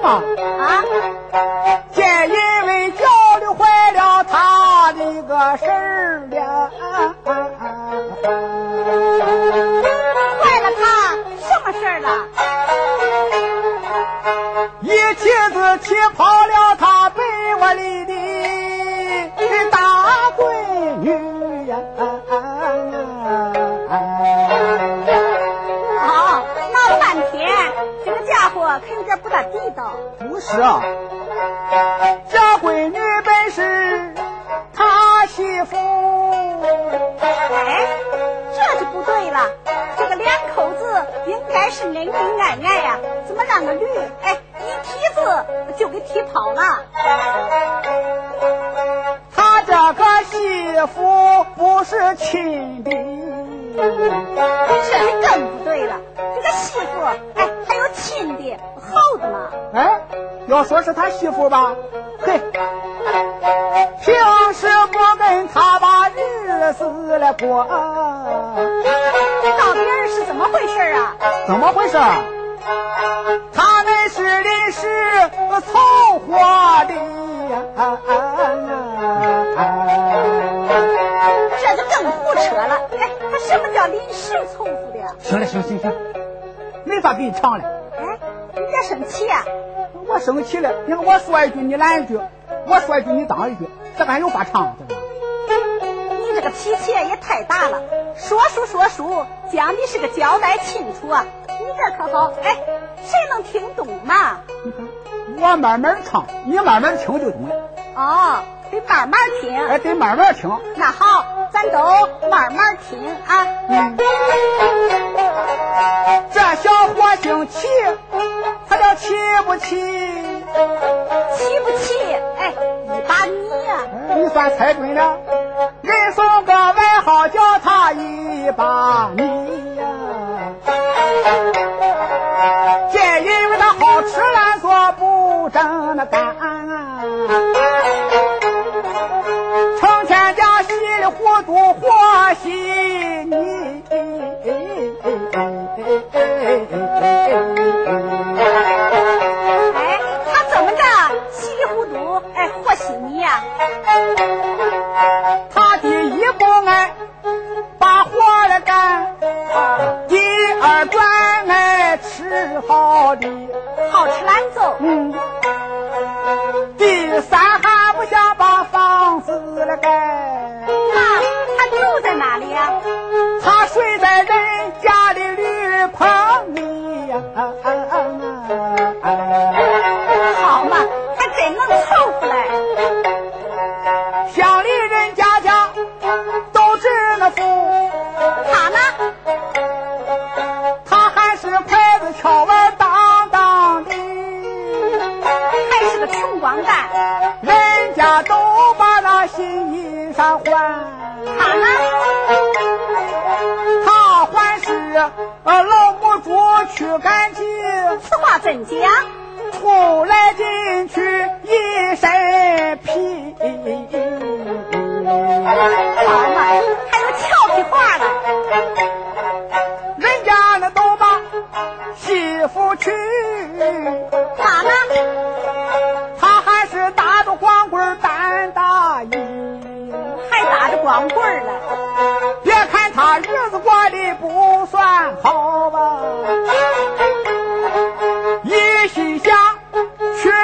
嘛？啊？见因为教的坏了他的个事儿了。坏了他什么事儿了？一妻子气跑了个家伙可有点不大地道。不是啊，这闺女本是他媳妇。哎，这就不对了。这个两口子应该是恩恩爱爱呀，怎么让个驴哎一蹄子就给踢跑了？他这个媳妇不是亲的，这就更不对了。这个媳妇哎还有亲的嘛？哎，要说是他媳妇吧，嘿，平时我跟他把日子来过。这到底是怎么回事啊？怎么回事？他们是临时凑合的呀。这就更胡扯了。哎，他什么叫临时凑合的呀？行了，行行行，没法给你唱了。哎，你别生气呀、我生气了，你看我说一句你拦一句，我说一句你当一句，这个还有法唱这个？你这个脾气也太大了，说书说书讲的是个交代清楚啊，你这可好，哎，谁能听懂嘛？我慢慢唱，你慢慢听就懂了。哦，得慢慢听。哎，得慢慢听。那好，咱都慢慢听啊。嗯。这小伙姓齐，他叫齐不齐？齐不齐？哎，一把你呀、哎你算猜准了。人送个外号叫他一把米和稀泥。哎，他怎么着稀里糊涂哎和稀泥呀、他第一不爱把活来干，第二专爱吃好的，好吃懒做。嗯，第三还不想把房子来盖，此话怎讲？出来进去一身皮。好嘛，还有俏皮话呢。人家那都把媳妇娶，他呢？他还是打着光棍儿担大衣。还打着光棍呢。别看他日子过得不算好吧，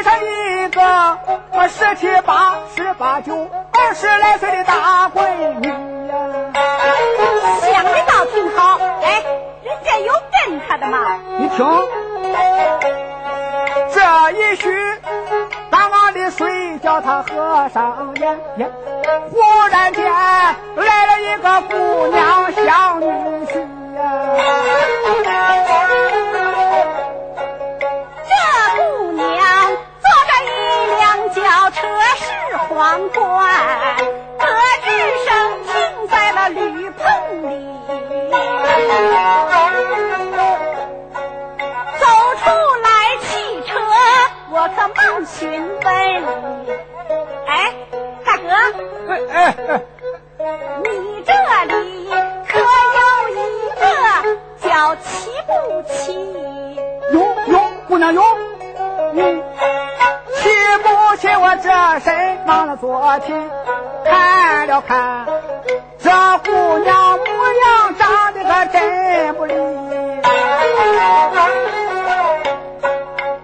上一个十七八、十八九、二十来岁的大闺女呀。想的倒挺好，哎，人家有跟他的吗。你听，这一许，当晚的睡叫他合上眼呀，忽然间来了一个姑娘小女婿呀。这皇冠，隔日生停在了驴棚里。走出来汽车，我可忙询问。哎，大哥，哎哎哎，你这里可有一个叫齐不齐？有有，姑娘有，嗯，我这身忙了昨天，看了看这姑娘模样，长得可真不利。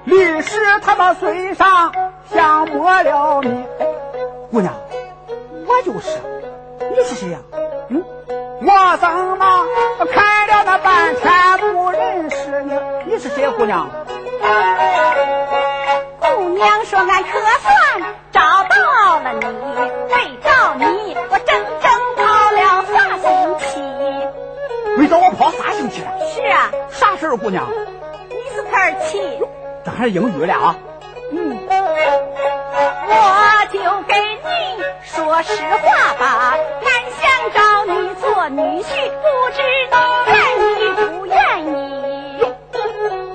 律师他把嘴上像抹了蜜，姑娘，我就是，你是谁呀？嗯，我怎么看了那半天不认识你？你是谁，姑娘？姑娘说俺可算找到了你，为找你我整整跑了仨星期。为找我跑仨星期了？是啊。啥事儿，姑娘？你是科儿七。这还是英语了啊？嗯。我就给你说实话吧，俺想找你做女婿，不知道愿意不愿意？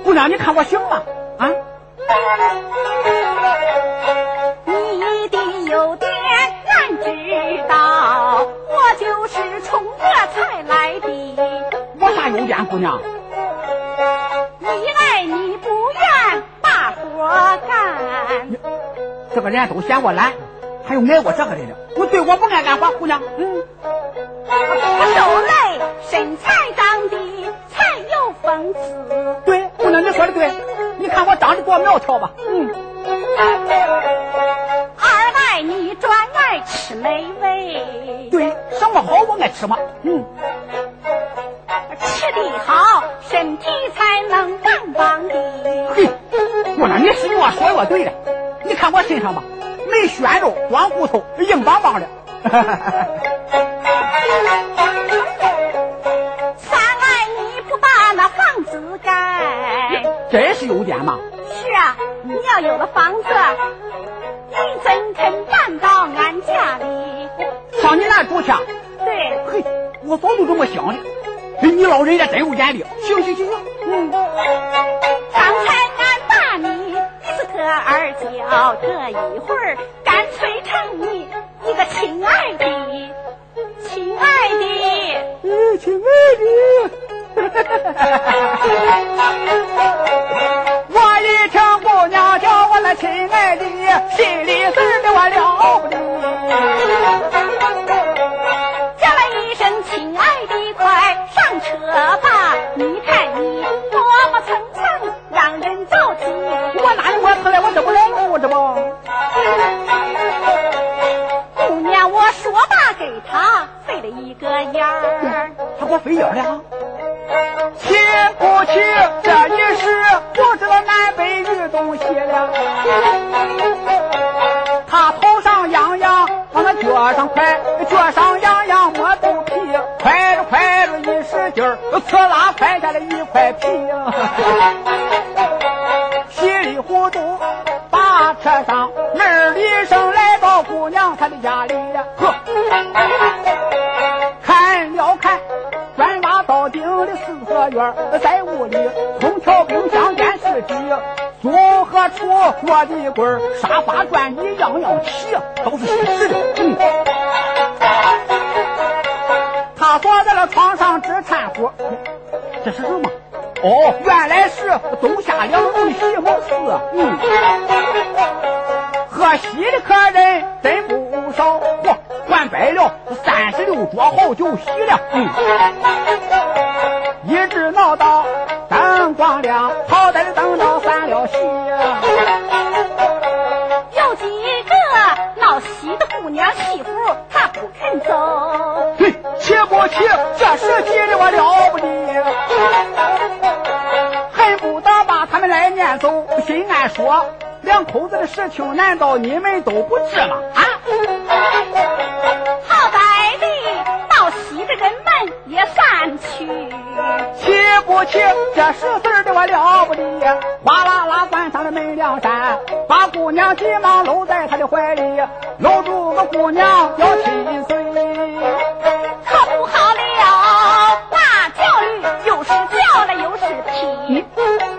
姑娘，你看我行吗？啊？我啥优点，姑娘？一来你不愿把活干，这个人都嫌我懒，还有爱我这个人呢。我对我不爱干活，姑娘。嗯。不受累，身材长得才有风姿。对，姑娘你说的对。你看我长得多苗条吧？嗯。二来你专爱吃美味。对，什么好我爱吃嘛。嗯。吃的好，身体才能棒棒的。嘿，姑娘，你是我说我对了。你看我身上吧，没鲜肉，光骨头，硬邦邦的。三来你不把那房子盖，真是优点嘛。是啊，你要有了房子，你怎肯搬到俺家里？上你那住去？对。嘿，我早就这么想的。哎，你老人家真有眼力。行行行行，嗯。刚才俺打你，你是个二娇，这一会儿干脆成你一个亲爱的，亲爱的，嗯，亲爱的。我一听姑娘叫我那亲爱的，心里事儿的我了不他给我费眼了。气不起？这一世不知道南北与东西了。他头上痒痒，往他脚上快，脚上痒痒摸肚皮，快着快着一使劲儿，刺啦快下来一块皮，稀里糊涂把车上门里声来到姑娘她的家里呀，呵，在屋里空调、冰箱、电视机、综合厨、落地柜、沙发、转椅，样样齐，都是新式的。嗯。他坐在了床上直掺和，这是什么？哦，原来是冬夏两轮席梦思。嗯。喝西的客人真不少，嚯！换摆了三十六桌好酒席了，嗯，一直闹到灯光亮，好歹的等到散了席。有几个闹喜的姑娘媳妇，她不肯走。嘿，气不气？这事急的我了不得，恨不得把他们来撵走。心安说。两口子的事情，难道你们都不知吗？啊！不气？这是事儿的我了不得，哗啦啦翻上了门梁山，把姑娘急忙搂在他的怀里，搂住个姑娘要亲嘴，可不好了，那叫驴又是叫了又是踢，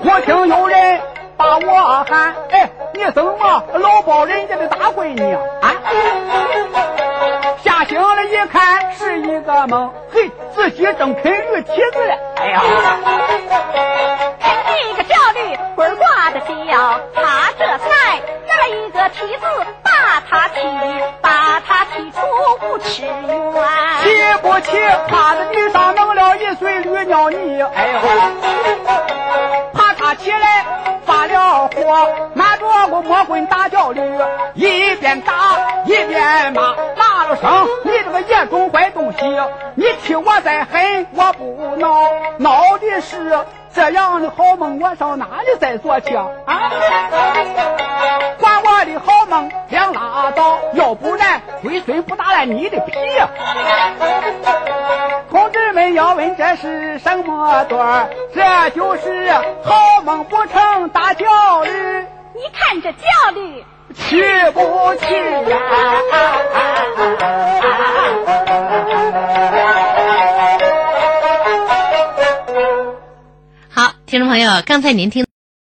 我听有人把我喊，哎。你怎么老抱人家的大闺女啊？啊！吓醒了，一看是的吗嘿自己正开驴蹄子了。哎呀。啃这个叫驴棍挂的小他这才拿了一个蹄子把他踢把他踢出五尺远起不起趴在地上弄了一水驴尿泥哎呦。怕他起来发了火拿着个魔棍打脚驴一边打一边骂骂了声你这种坏东西，你替我再狠我不恼，恼的是。这样的好梦，我上哪里再做去啊？管我的好梦两拉倒，要不然龟孙不打烂你的皮。同志们要问这是什么段这就是好梦不成大焦虑。你看这焦虑，去不去呀？好听众朋友，刚才您听。